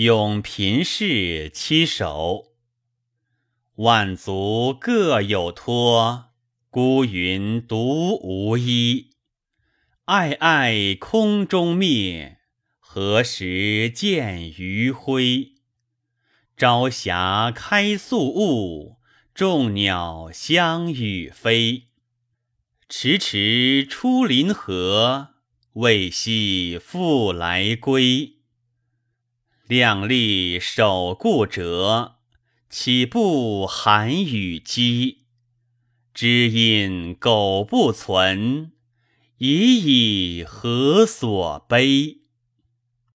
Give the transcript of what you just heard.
咏贫士七首。万族各有托，孤云独无依。暧暧空中灭，何时见余晖？朝霞开肃雾，众鸟相与飞。迟迟出林河，未夕复来归。量力守故辙，岂不寒与饥？知音苟不存，已以何所悲？